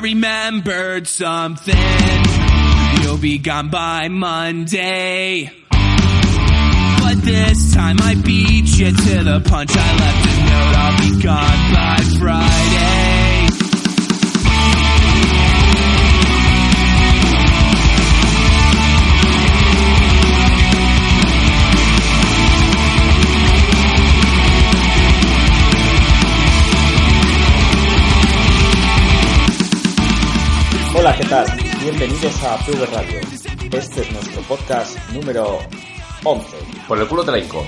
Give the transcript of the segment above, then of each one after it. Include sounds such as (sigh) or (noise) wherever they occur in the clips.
I remembered something. You'll be gone by Monday. But this time I beat you to the punch. I left a note, I'll be gone by Friday. Bienvenidos a PV Radio. Este es nuestro podcast número 11. Por el culo te la hinco.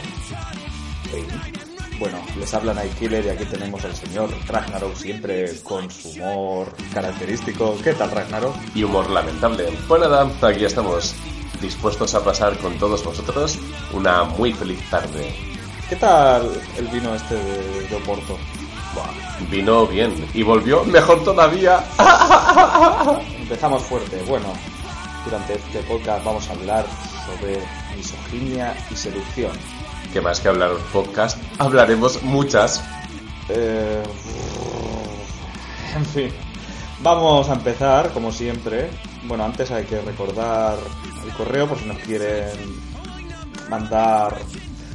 Bueno, les habla Nightkiller y aquí tenemos al señor Ragnarok siempre con su humor característico. ¿Qué tal, Ragnarok? Y humor lamentable. Pues nada, aquí estamos dispuestos a pasar con todos vosotros una muy feliz tarde. ¿Qué tal el vino este de, de Oporto? Buah, vino bien y volvió mejor todavía. (laughs) Empezamos fuerte. Bueno, durante este podcast vamos a hablar sobre misoginia y seducción. Que más que hablar podcast, hablaremos muchas. Eh, en fin, vamos a empezar como siempre. Bueno, antes hay que recordar el correo por si nos quieren mandar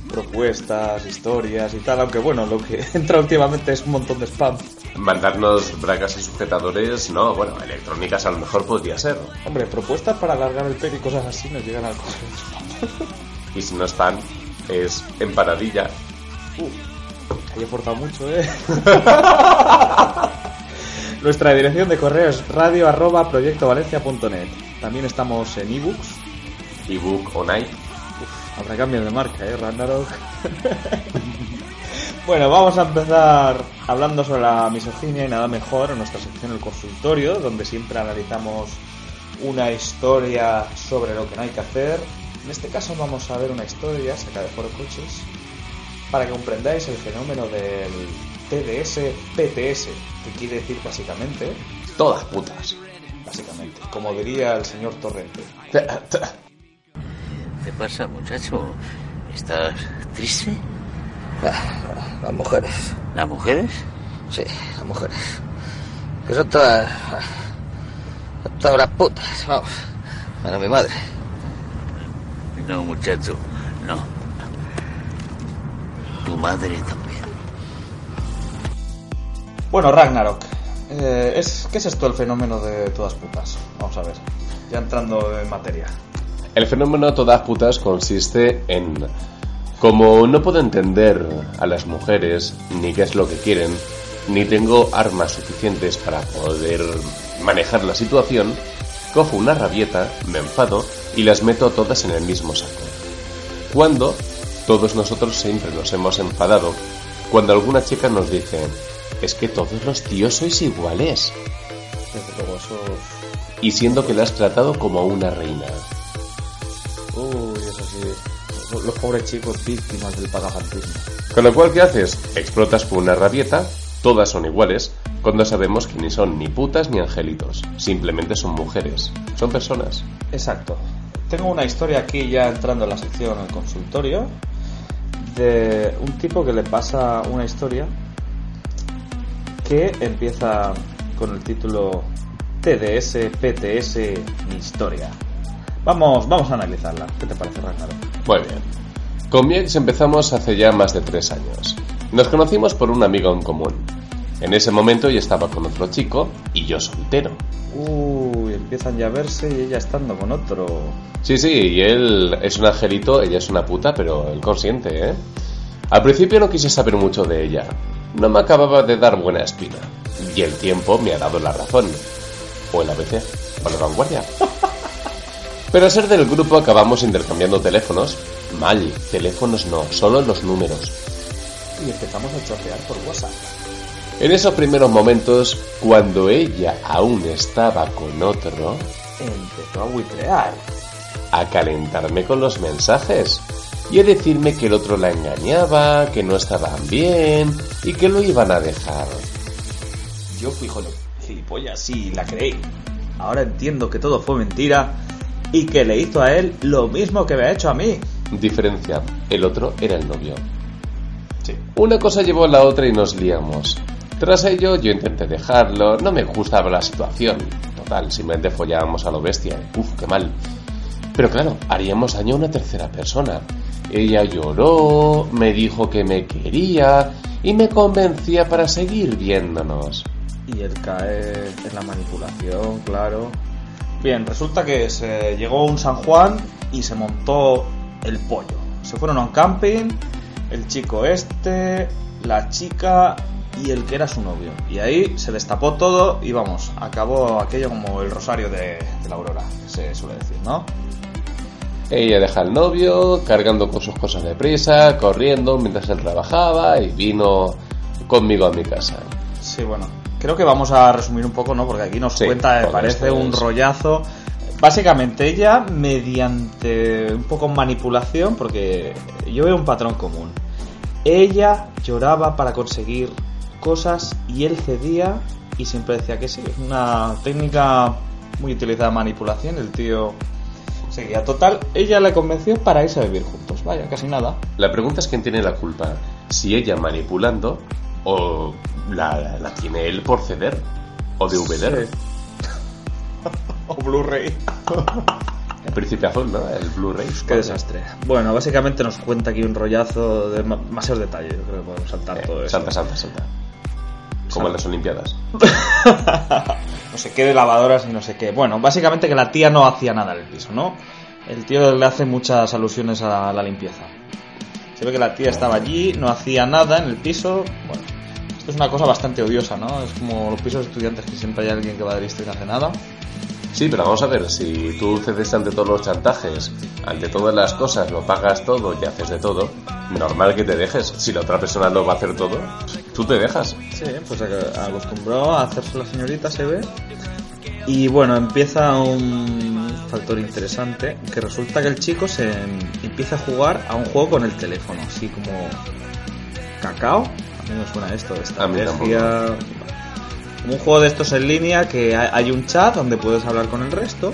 propuestas, historias y tal, aunque bueno, lo que (laughs) entra últimamente es un montón de spam. Mandarnos bragas y sujetadores, no, bueno, electrónicas a lo mejor podría ser. Hombre, propuestas para alargar el pelo y cosas así nos llegan al correo. Y si no es pan, es empanadilla. Ahí he forzado mucho, ¿eh? (laughs) Nuestra dirección de correo es radio arroba proyectovalencia.net. También estamos en ebooks. Ebook o night. Habrá cambios de marca, ¿eh? Ragnarok. (laughs) bueno, vamos a empezar hablando sobre la misoginia y nada mejor en nuestra sección El Consultorio, donde siempre analizamos una historia sobre lo que no hay que hacer. En este caso vamos a ver una historia sacada de Foro Coches para que comprendáis el fenómeno del TDS-PTS, que quiere decir básicamente, Todas putas. básicamente, como diría el señor Torrente. (laughs) ¿Qué pasa, muchacho? ¿Estás triste? Las mujeres, ¿Las mujeres? sí, las mujeres. Que son todas. son todas las putas, vamos. Bueno, mi madre. No, muchacho, no. Tu madre también. Bueno, Ragnarok, eh, es, ¿qué es esto el fenómeno de todas putas? Vamos a ver, ya entrando en materia. El fenómeno todas putas consiste en como no puedo entender a las mujeres ni qué es lo que quieren, ni tengo armas suficientes para poder manejar la situación, cojo una rabieta, me enfado y las meto todas en el mismo saco. Cuando todos nosotros siempre nos hemos enfadado, cuando alguna chica nos dice, es que todos los tíos sois iguales, Desde luego, eso... y siendo que la has tratado como a una reina. Uy, eso sí. Los- pobres chicos víctimas del pagafantismo. Con lo cual, ¿qué haces? Explotas por una rabieta, todas son iguales, cuando sabemos que ni son ni putas ni angelitos, simplemente son mujeres, son personas. Exacto. Tengo una historia aquí ya entrando en la sección el consultorio de un tipo que le pasa una historia que empieza con el título TDS, PTS, mi historia. Vamos, vamos a analizarla. ¿Qué te parece, Ragnarok? Muy bien. Con mi ex empezamos hace ya más de tres años. Nos conocimos por un amigo en común. En ese momento ella estaba con otro chico y yo soltero. Uy, empiezan ya a verse y ella estando con otro. Sí, sí, y él es un angelito, ella es una puta, pero él consciente, ¿eh? Al principio no quise saber mucho de ella. No me acababa de dar buena espina. Y el tiempo me ha dado la razón. O el ABC, o la vanguardia. (laughs) Pero al ser del grupo acabamos intercambiando teléfonos. Mal, teléfonos no, solo los números. Y empezamos a chotear por WhatsApp. En esos primeros momentos, cuando ella aún estaba con otro, Empezó a buitrear. a calentarme con los mensajes y a decirme que el otro la engañaba, que no estaban bien y que lo iban a dejar. Yo fui de gilipollas, sí, la creí. Ahora entiendo que todo fue mentira y que le hizo a él lo mismo que me ha hecho a mí. Diferencia, el otro era el novio. Sí. Una cosa llevó a la otra y nos liamos. Tras ello yo intenté dejarlo, no me gustaba la situación. Total, simplemente follábamos a lo bestia. Uf, qué mal. Pero claro, haríamos daño a una tercera persona. Ella lloró, me dijo que me quería y me convencía para seguir viéndonos. Y él cae en la manipulación, claro. Bien, resulta que se llegó un San Juan y se montó el pollo. Se fueron a un camping, el chico este, la chica y el que era su novio. Y ahí se destapó todo y vamos, acabó aquello como el rosario de, de la aurora, que se suele decir, ¿no? Ella deja al novio, cargando con sus cosas de prisa, corriendo mientras él trabajaba y vino conmigo a mi casa. Sí, bueno, creo que vamos a resumir un poco, ¿no? Porque aquí nos Sí, cuenta, me parece un rollazo. Básicamente ella, mediante un poco manipulación, porque yo veo un patrón común. Ella lloraba para conseguir cosas y él cedía y siempre decía que sí. Es una técnica muy utilizada de manipulación. El tío seguía. Total, ella le convenció para irse a vivir juntos. Vaya, casi nada. La pregunta es quién tiene la culpa. Si ella manipulando o la, la tiene él por ceder o de obeder. (laughs) o Blu-ray. El príncipe azul, ¿no? El Blu-ray. Qué desastre. Bueno, básicamente nos cuenta aquí un rollazo de ma- demasiados detalles. Yo creo que podemos saltar todo Eh, eso. salta, salta, salta. Como en las Olimpiadas. (laughs) No sé qué de lavadoras y no sé qué. Bueno, básicamente que la tía no hacía nada en el piso, ¿no? El tío le hace muchas alusiones a la limpieza. Se ve que la tía estaba allí, no hacía nada en el piso. Bueno, es una cosa bastante odiosa, ¿no? Es como los pisos de estudiantes que siempre hay alguien que va de listo y no hace nada. Sí, pero vamos a ver, si tú cedes ante todos los chantajes, ante todas las cosas, lo pagas todo y haces de todo, normal que te dejes. Si la otra persona lo va a hacer todo, tú te dejas. Sí, pues ac- acostumbró a hacerse la señorita, se ve. Y bueno, empieza un factor interesante, que resulta que el chico se em- empieza a jugar a un juego con el teléfono, así como cacao. Mí me suena esto, de estrategia. Como un juego de estos en línea que hay un chat donde puedes hablar con el resto.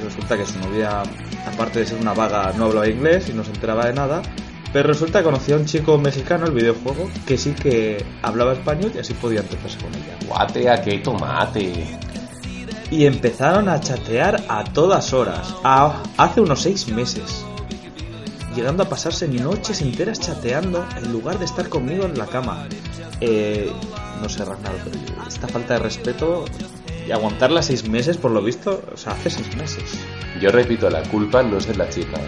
Y resulta que su novia, aparte de ser una vaga, no hablaba inglés y no se enteraba de nada. Pero resulta que conocía a un chico mexicano, el videojuego, que sí que hablaba español y así podía empezarse con ella. Guate, a qué tomate. Y empezaron a chatear a todas horas, a- hace unos seis meses. Llegando a pasarse noches enteras chateando en lugar de estar conmigo en la cama. Eh, no sé, Ragnar, pero esta falta de respeto y aguantarla seis meses, por lo visto, o sea, hace seis meses. Yo repito, la culpa no es de la chica.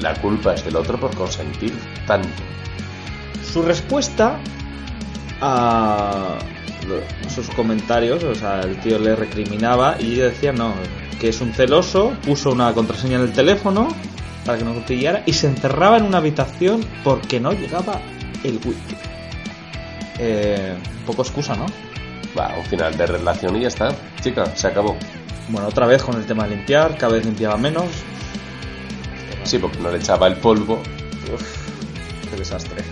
La culpa es del otro por consentir tanto. Su respuesta a sus comentarios, o sea, el tío le recriminaba y ella decía no, que es un celoso, puso una contraseña en el teléfono para que no pillara y se encerraba en una habitación porque no llegaba el wifi. Eh, poco excusa, ¿no? Va, un final de relación y ya está. Chica, se acabó. Bueno, otra vez con el tema de limpiar, cada vez limpiaba menos. Sí, porque no le echaba el polvo. Uf, qué desastre.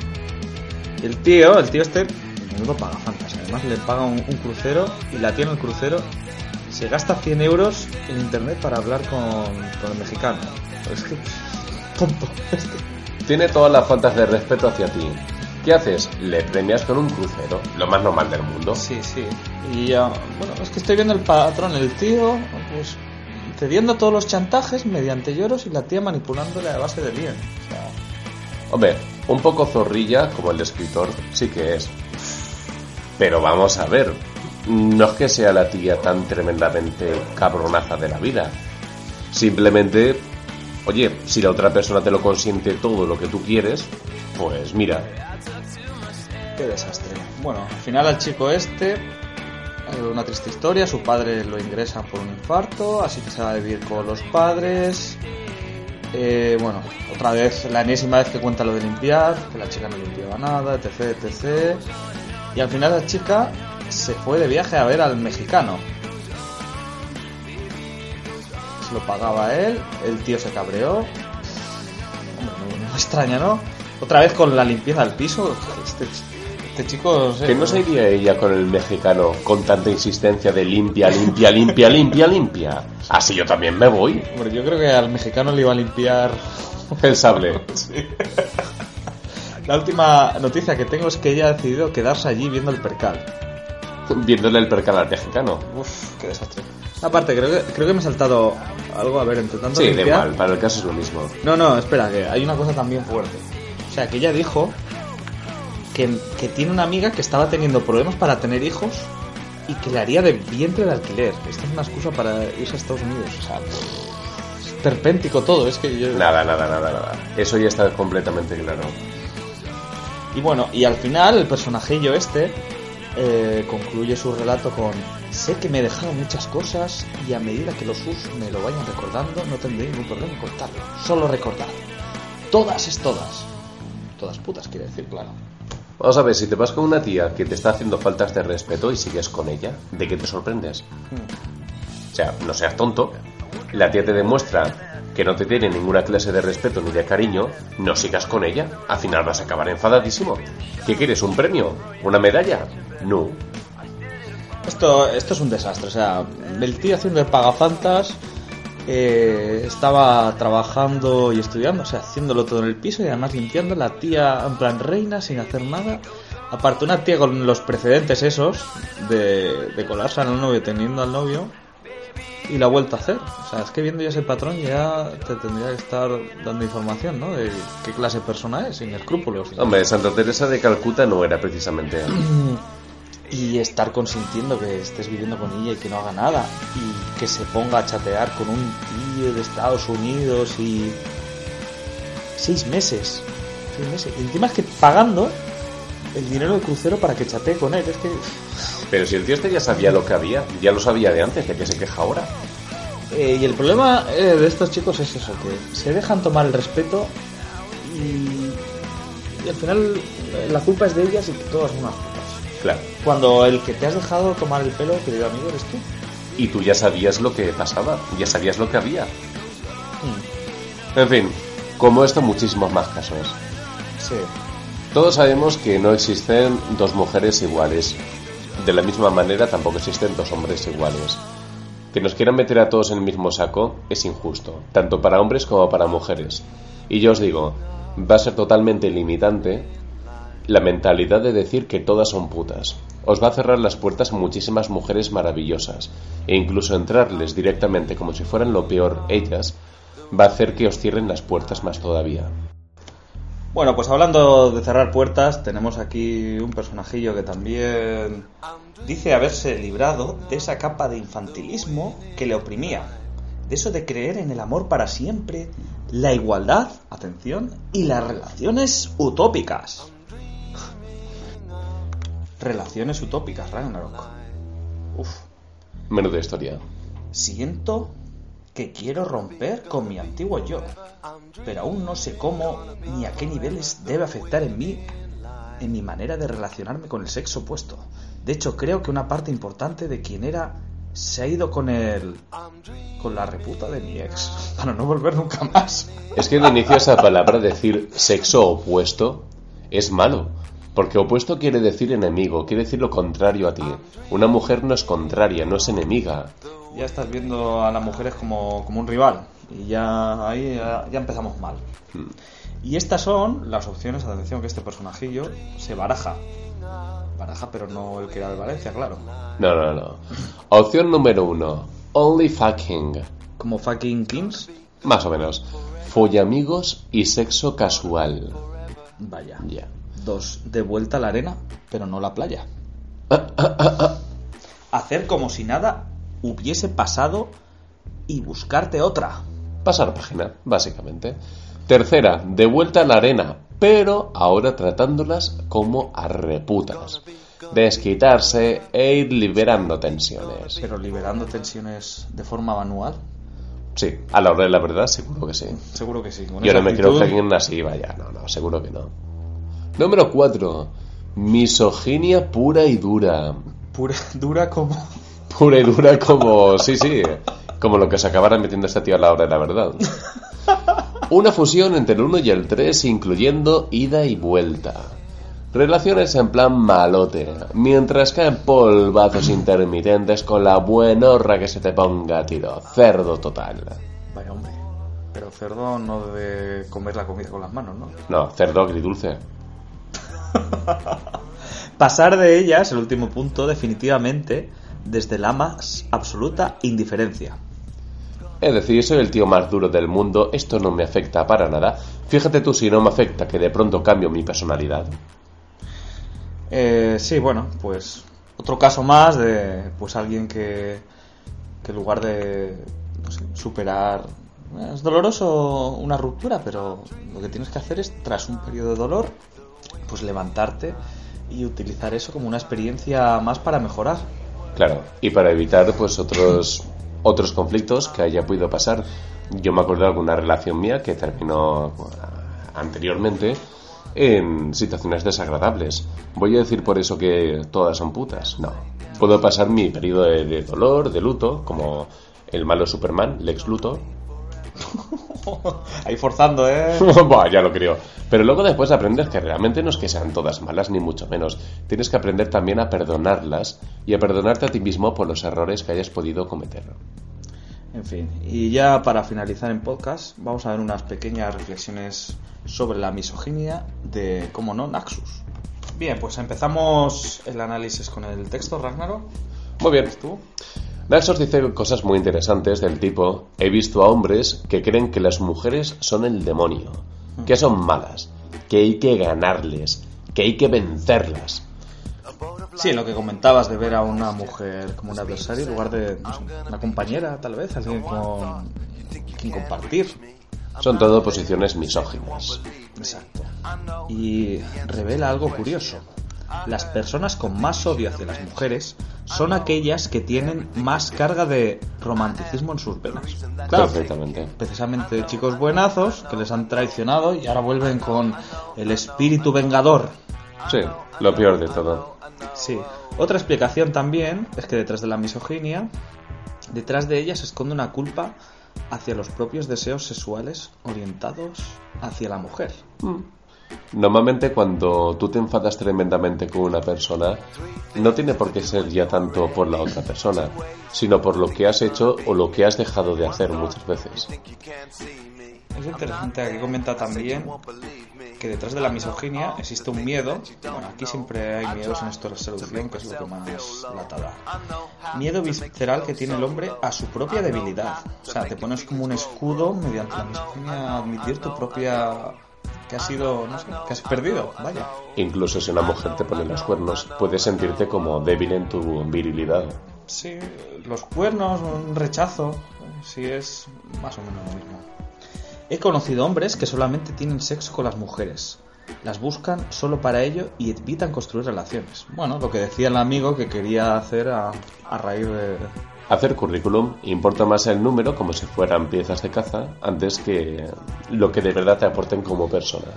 Y el tío, el tío este, menudo paga fantas. Además le paga un, un crucero y la en el crucero se gasta 100 euros en internet para hablar con, con el mexicano. Es que, tonto. Este. Tiene todas las faltas de respeto hacia ti. ¿Qué haces? Le premias con un crucero, lo más normal del mundo. Sí, sí. Y ya, bueno, es que estoy viendo el patrón, el tío, pues cediendo todos los chantajes mediante lloros y la tía manipulándole a base de bien. O sea, Hombre, un poco zorrilla como el escritor sí que es. Pero vamos a ver, no es que sea la tía tan tremendamente cabronaza de la vida. Simplemente, oye, si la otra persona te lo consiente todo lo que tú quieres, pues mira, Qué desastre. Bueno, al final al chico este, eh, una triste historia, su padre lo ingresa por un infarto, así que se va a vivir con los padres. Eh, bueno, otra vez, la enésima vez que cuenta lo de limpiar, que la chica no limpiaba nada, etc, etc. Y al final la chica se fue de viaje a ver al mexicano. Lo pagaba él, el tío se cabreó. Hombre, no, extraña, ¿no? Otra vez con la limpieza del piso. Este, este chico... no sé, Que no se iría ella con el mexicano con tanta insistencia de limpia, limpia, limpia, limpia, limpia. Así yo también me voy. Hombre, yo creo que al mexicano le iba a limpiar El sable. (laughs) La última noticia que tengo es que ella ha decidido quedarse allí viendo el percal. Viéndole el percal al mexicano. Uf, qué desastre. Aparte, creo que, creo que me he saltado algo, a ver, intentando Sí, da limpiar. igual, para el caso es lo mismo. No, no, espera, que hay una cosa también fuerte. O sea, que ella dijo que, que tiene una amiga que estaba teniendo problemas para tener hijos y que le haría de vientre de alquiler. Esta es una excusa para irse a Estados Unidos. O sea, es perpéntico todo, es que yo... Nada, nada, nada, nada. Eso ya está completamente claro. Y bueno, y al final el personajillo este eh, concluye su relato con sé que me he dejado muchas cosas y a medida que los sus me lo vayan recordando no tendré ningún problema en contarlo. Solo recordar. Todas es todas. Todas putas quiere decir, claro. Vamos a ver, si te vas con una tía que te está haciendo faltas de respeto y sigues con ella, ¿de qué te sorprendes? O sea, no seas tonto. La tía te demuestra que no te tiene ninguna clase de respeto ni de cariño, no sigas con ella. Al final vas a acabar enfadadísimo. ¿Qué quieres? ¿Un premio? ¿Una medalla? No. Esto, esto es un desastre. O sea, el tío haciendo el pagafantas eh, estaba trabajando y estudiando, o sea, haciéndolo todo en el piso y además limpiando. La tía en plan reina sin hacer nada. Aparte, una tía con los precedentes esos de, de colarse al novio teniendo al novio y la ha vuelto a hacer. O sea, es que viendo ya ese patrón ya te tendría que estar dando información, ¿no? De qué clase de persona es, sin escrúpulos. Hombre, Santa Teresa de Calcuta no era precisamente... (clears throat) y estar consintiendo que estés viviendo con ella y que no haga nada y que se ponga a chatear con un tío de Estados Unidos y seis meses seis meses y encima es que pagando el dinero del crucero para que chatee con él es que Pero si el tío este ya sabía lo que había, ya lo sabía de antes, ¿de qué se queja ahora? Eh, y el problema eh, de estos chicos es eso que se dejan tomar el respeto y, y al final eh, la culpa es de ellas y que todas son unas putas Claro. cuando el que te has dejado tomar el pelo querido amigo eres tú Y tú ya sabías lo que pasaba, ya sabías lo que había. En fin, como esto, muchísimos más casos. sí Todos sabemos que no existen dos mujeres iguales. De la misma manera, tampoco existen dos hombres iguales. Que nos quieran meter a todos en el mismo saco es injusto, tanto para hombres como para mujeres. Y yo os digo, va a ser totalmente limitante la mentalidad de decir que todas son putas. Os va a cerrar las puertas a muchísimas mujeres maravillosas, e incluso entrarles directamente como si fueran lo peor ellas, va a hacer que os cierren las puertas más todavía. Bueno, pues hablando de cerrar puertas, tenemos aquí un personajillo que también dice haberse librado de esa capa de infantilismo que le oprimía. De eso de creer en el amor para siempre, la igualdad, atención, y las relaciones utópicas. Relaciones utópicas, Ragnarok. Uf. Menuda historia. Siento que quiero romper con mi antiguo yo, pero aún no sé cómo ni a qué niveles debe afectar en mí, en mi manera de relacionarme con el sexo opuesto. De hecho, creo que una parte importante de quien era se ha ido con el... con la reputa de mi ex, (laughs) para no volver nunca más. Es que de inicio esa palabra decir sexo opuesto es malo, porque opuesto quiere decir enemigo, quiere decir lo contrario a ti. Una mujer no es contraria, no es enemiga. Ya estás viendo a las mujeres como, como un rival, y ya ahí ya, ya empezamos mal. Y estas son las opciones, atención que este personajillo se baraja. Baraja, pero no el que era de Valencia, claro. No, no, no. Opción número uno. Only fucking. Como fucking Kings. Más o menos. Follamigos y sexo casual. Vaya. Ya. Dos, de vuelta a la arena, pero no la playa. (laughs) Hacer como si nada hubiese pasado y buscarte otra. Pasar página, básicamente. Tercera, de vuelta a la arena, pero ahora tratándolas como a reputas. Desquitarse e ir liberando tensiones. Pero liberando tensiones de forma manual. Sí, a la hora de la verdad, seguro que sí. Seguro que sí. con Yo no me quiero alguien así vaya, no, no, seguro que no. Número 4. Misoginia pura y dura. Pura, dura como... Pura y dura como... Sí, sí. Como lo que se acabara metiendo este tío a la hora de la verdad. (laughs) Una fusión entre el 1 y el 3, incluyendo ida y vuelta. Relaciones en plan malote, mientras caen polvazos intermitentes con la buenorra que se te ponga a tiro. Cerdo total. Vaya hombre. Pero cerdo no debe comer la comida con las manos, ¿no? No, cerdo agridulce. (laughs) Pasar de ellas, el último punto, definitivamente, desde la más absoluta indiferencia. Es decir, soy el tío más duro del mundo, esto no me afecta para nada. Fíjate tú si no me afecta que de pronto cambio mi personalidad. Eh, sí, bueno, pues otro caso más de pues alguien que, que en lugar de no sé, superar... Es doloroso una ruptura, pero lo que tienes que hacer es, tras un periodo de dolor, pues levantarte y utilizar eso como una experiencia más para mejorar. Claro, y para evitar pues otros otros conflictos que haya podido pasar. Yo me acuerdo de alguna relación mía que terminó anteriormente en situaciones desagradables. ¿Voy a decir por eso que todas son putas? No. Puedo pasar mi periodo de, de dolor, de luto, como el malo Superman, Lex Luthor. (laughs) Ahí forzando, ¿eh? (laughs) Buah, ya lo creo. Pero luego después aprendes que realmente no es que sean todas malas, ni mucho menos. Tienes que aprender también a perdonarlas y a perdonarte a ti mismo por los errores que hayas podido cometer. En fin, y ya para finalizar en podcast, vamos a ver unas pequeñas reflexiones sobre la misoginia de, como no, Naxus. Bien, pues empezamos el análisis con el texto, Ragnaro. Muy bien. ¿Tú? Naxos dice cosas muy interesantes del tipo, he visto a hombres que creen que las mujeres son el demonio, que son malas, que hay que ganarles, que hay que vencerlas. Sí, lo que comentabas de ver a una mujer como un adversario en lugar de no sé, una compañera, tal vez, alguien con quien compartir. Son todo posiciones misóginas. Exacto. Y revela algo curioso. Las personas con más odio hacia las mujeres son aquellas que tienen más carga de romanticismo en sus venas. Claro, Perfectamente. precisamente chicos buenazos que les han traicionado y ahora vuelven con el espíritu vengador. Sí, lo peor de todo. Sí. Otra explicación también es que detrás de la misoginia, detrás de ella se esconde una culpa hacia los propios deseos sexuales orientados hacia la mujer. Normalmente cuando tú te enfadas tremendamente con una persona, no tiene por qué ser ya tanto por la otra persona, sino por lo que has hecho o lo que has dejado de hacer muchas veces. Es interesante, aquí comenta también que detrás de la misoginia existe un miedo. Bueno, aquí siempre hay miedos en esto de la seducción, que es lo que más lata da. Miedo visceral que tiene el hombre a su propia debilidad. O sea, te pones como un escudo mediante la misoginia a admitir tu propia. Que has sido. no sé, que has perdido, vaya. Incluso si una mujer te pone los cuernos, puedes sentirte como débil en tu virilidad. Sí, los cuernos, un rechazo, sí es más o menos lo mismo. He conocido hombres que solamente tienen sexo con las mujeres. Las buscan solo para ello y evitan construir relaciones. Bueno, lo que decía el amigo que quería hacer a, a raíz de... Hacer currículum importa más el número como si fueran piezas de caza antes que lo que de verdad te aporten como persona.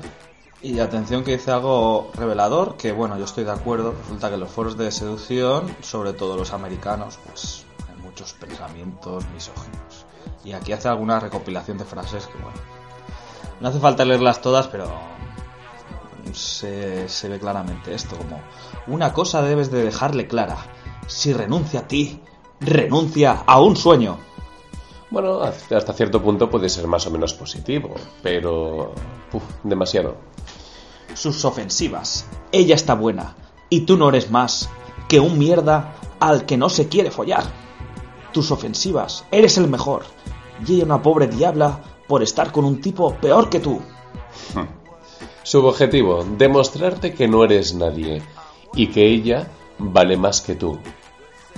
Y atención que dice algo revelador, que bueno, yo estoy de acuerdo. Resulta que los foros de seducción, sobre todo los americanos, pues hay muchos pensamientos misóginos. Y aquí hace alguna recopilación de frases que bueno, no hace falta leerlas todas, pero se, se ve claramente esto como una cosa debes de dejarle clara. Si renuncia a ti, renuncia a un sueño. Bueno, hasta cierto punto puede ser más o menos positivo, pero... uf, demasiado. sus ofensivas. Ella está buena y tú no eres más que un mierda al que no se quiere follar. Tus ofensivas, eres el mejor y ella una pobre diabla por estar con un tipo peor que tú. Su objetivo, demostrarte que no eres nadie y que ella vale más que tú.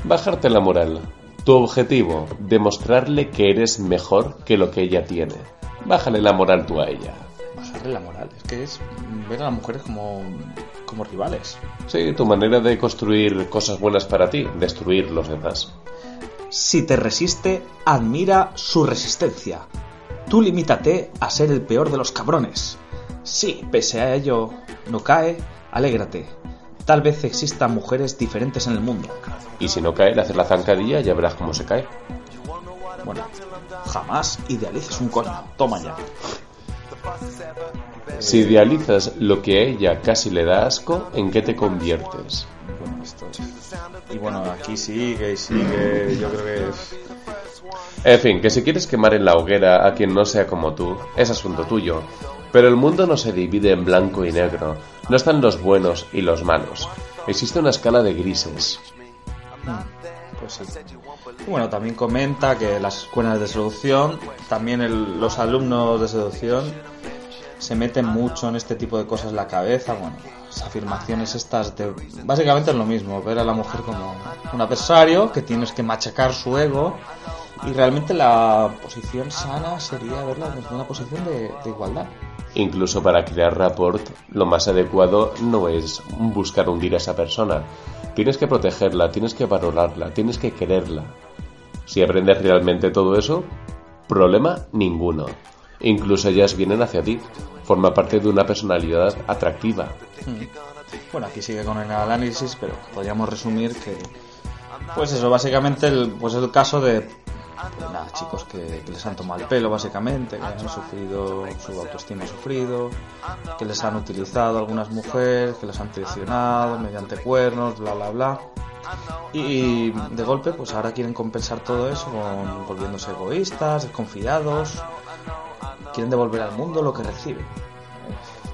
Bajarte la moral. Tu objetivo, demostrarle que eres mejor que lo que ella tiene. Bájale la moral tú a ella. Bajarle la moral, es que es ver a las mujeres como, como rivales. Sí, tu manera de construir cosas buenas para ti, destruir los demás. Si te resiste, admira su resistencia. Tú limítate a ser el peor de los cabrones. Si, pese a ello, no cae, alégrate. Tal vez existan mujeres diferentes en el mundo. Y si no cae, le haces la zancadilla y ya verás cómo se cae. Bueno, jamás idealices un coño. Toma ya. Si idealizas lo que a ella casi le da asco, ¿en qué te conviertes? Bueno, esto es- Y bueno, aquí sigue y sigue. Yo creo que es. En fin, que si quieres quemar en la hoguera a quien no sea como tú, es asunto tuyo. Pero el mundo no se divide en blanco y negro. No están los buenos y los malos. Existe una escala de grises. Pues sí. Bueno, también comenta que las escuelas de seducción, también el- los alumnos de seducción se meten mucho en este tipo de cosas en la cabeza. Bueno, las afirmaciones estas de. Básicamente es lo mismo, ver a la mujer como un adversario que tienes que machacar su ego. Y realmente la posición sana sería verla desde una posición de, de igualdad. Incluso para crear rapport, lo más adecuado no es buscar hundir a esa persona. Tienes que protegerla, tienes que valorarla, tienes que quererla. Si aprendes realmente todo eso, problema ninguno. Incluso ellas vienen hacia ti. Forma parte de una personalidad atractiva. Bueno, aquí sigue con el análisis, pero podríamos resumir que, pues eso, básicamente el, pues el caso de, nada, chicos que, que les han tomado el pelo, básicamente, que han sufrido, su autoestima ha sufrido, que les han utilizado algunas mujeres, que les han traicionado mediante cuernos, bla, bla, bla. Y de golpe, pues ahora quieren compensar todo eso con volviéndose egoístas, desconfiados, quieren devolver al mundo lo que reciben.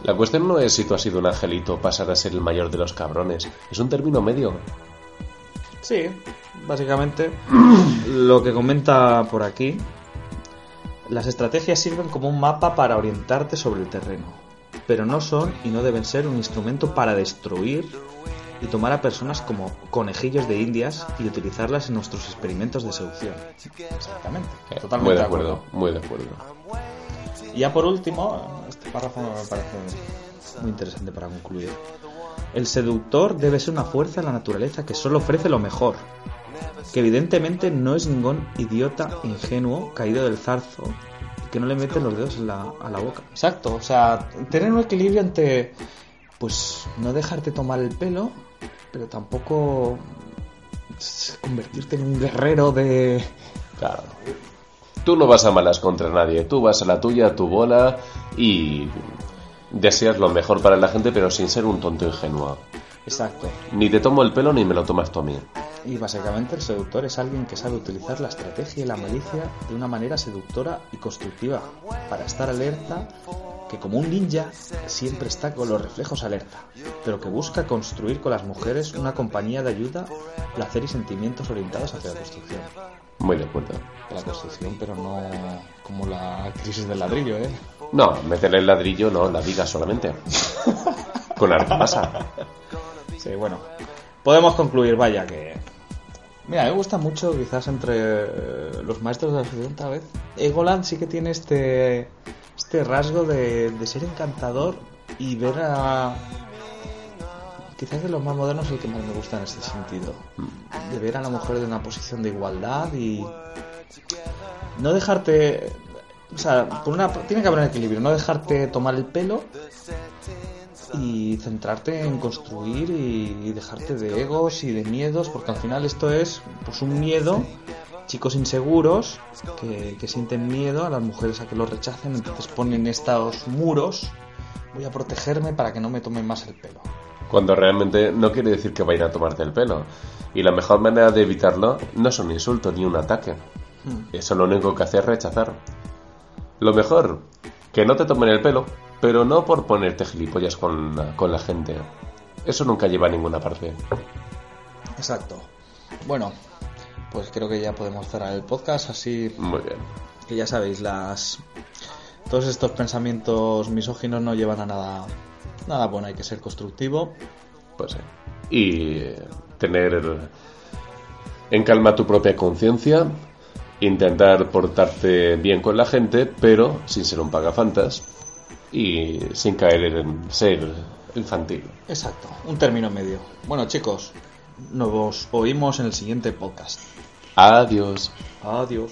La cuestión no es si tú has sido un angelito pasar a ser el mayor de los cabrones. Es un término medio. Sí, básicamente (clears throat) lo que comenta por aquí, las estrategias sirven como un mapa para orientarte sobre el terreno, pero no son y no deben ser un instrumento para destruir y tomar a personas como conejillos de indias y utilizarlas en nuestros experimentos de seducción. Exactamente, Eh, totalmente muy de de acuerdo, acuerdo. muy de acuerdo. Y ya por último, este párrafo me parece muy interesante para concluir. El seductor debe ser una fuerza de la naturaleza que solo ofrece lo mejor, que evidentemente no es ningún idiota ingenuo caído del zarzo y que no le mete los dedos en la- a la boca. Exacto, o sea, tener un equilibrio entre, pues, no dejarte tomar el pelo, pero tampoco convertirte en un guerrero de... Claro. Tú no vas a malas contra nadie, tú vas a la tuya, a tu bola y deseas lo mejor para la gente, pero sin ser un tonto ingenuo. Exacto. Ni te tomo el pelo ni me lo tomas tú a mí. Y básicamente el seductor es alguien que sabe utilizar la estrategia y la malicia de una manera seductora y constructiva, para estar alerta, que como un ninja siempre está con los reflejos alerta, pero que busca construir con las mujeres una compañía de ayuda, placer y sentimientos orientados hacia la construcción. Muy de acuerdo. La construcción, pero no como la crisis del ladrillo, ¿eh? No, meterle el ladrillo no, la viga solamente. (laughs) Con argamasa. Sí, bueno. Podemos concluir, vaya, que... Mira, me gusta mucho, quizás entre eh, los maestros de la sociedad, tal vez. Egoland sí que tiene este, este rasgo de, de ser encantador y ver a... Quizás de los más modernos el que más me gusta en este sentido. De ver a la mujer de una posición de igualdad y... No dejarte... O sea, por una, tiene que haber un equilibrio. No dejarte tomar el pelo y centrarte en construir y, dejarte de egos y de miedos, porque al final esto es pues un miedo, chicos inseguros que, que sienten miedo a las mujeres a que los rechacen, entonces ponen estos muros, voy a protegerme para que no me tomen más el pelo. Cuando realmente no quiere decir que vayan a tomarte el pelo. Y la mejor manera de evitarlo no es un insulto ni un ataque. Eso lo único que hace es rechazar. Lo mejor, que no te tomen el pelo, pero no por ponerte gilipollas con, la- con la gente. Eso nunca lleva a ninguna parte. Exacto. Bueno, pues creo que ya podemos cerrar el podcast así Muy bien. que ya sabéis, las todos estos pensamientos misóginos no llevan a nada nada bueno, hay que ser constructivo. Pues sí. Y tener en calma tu propia conciencia, intentar portarte bien con la gente, pero sin ser un pagafantas y sin caer en ser infantil. Exacto, un término medio. Bueno, chicos, nos oímos en el siguiente podcast. Adiós. Adiós.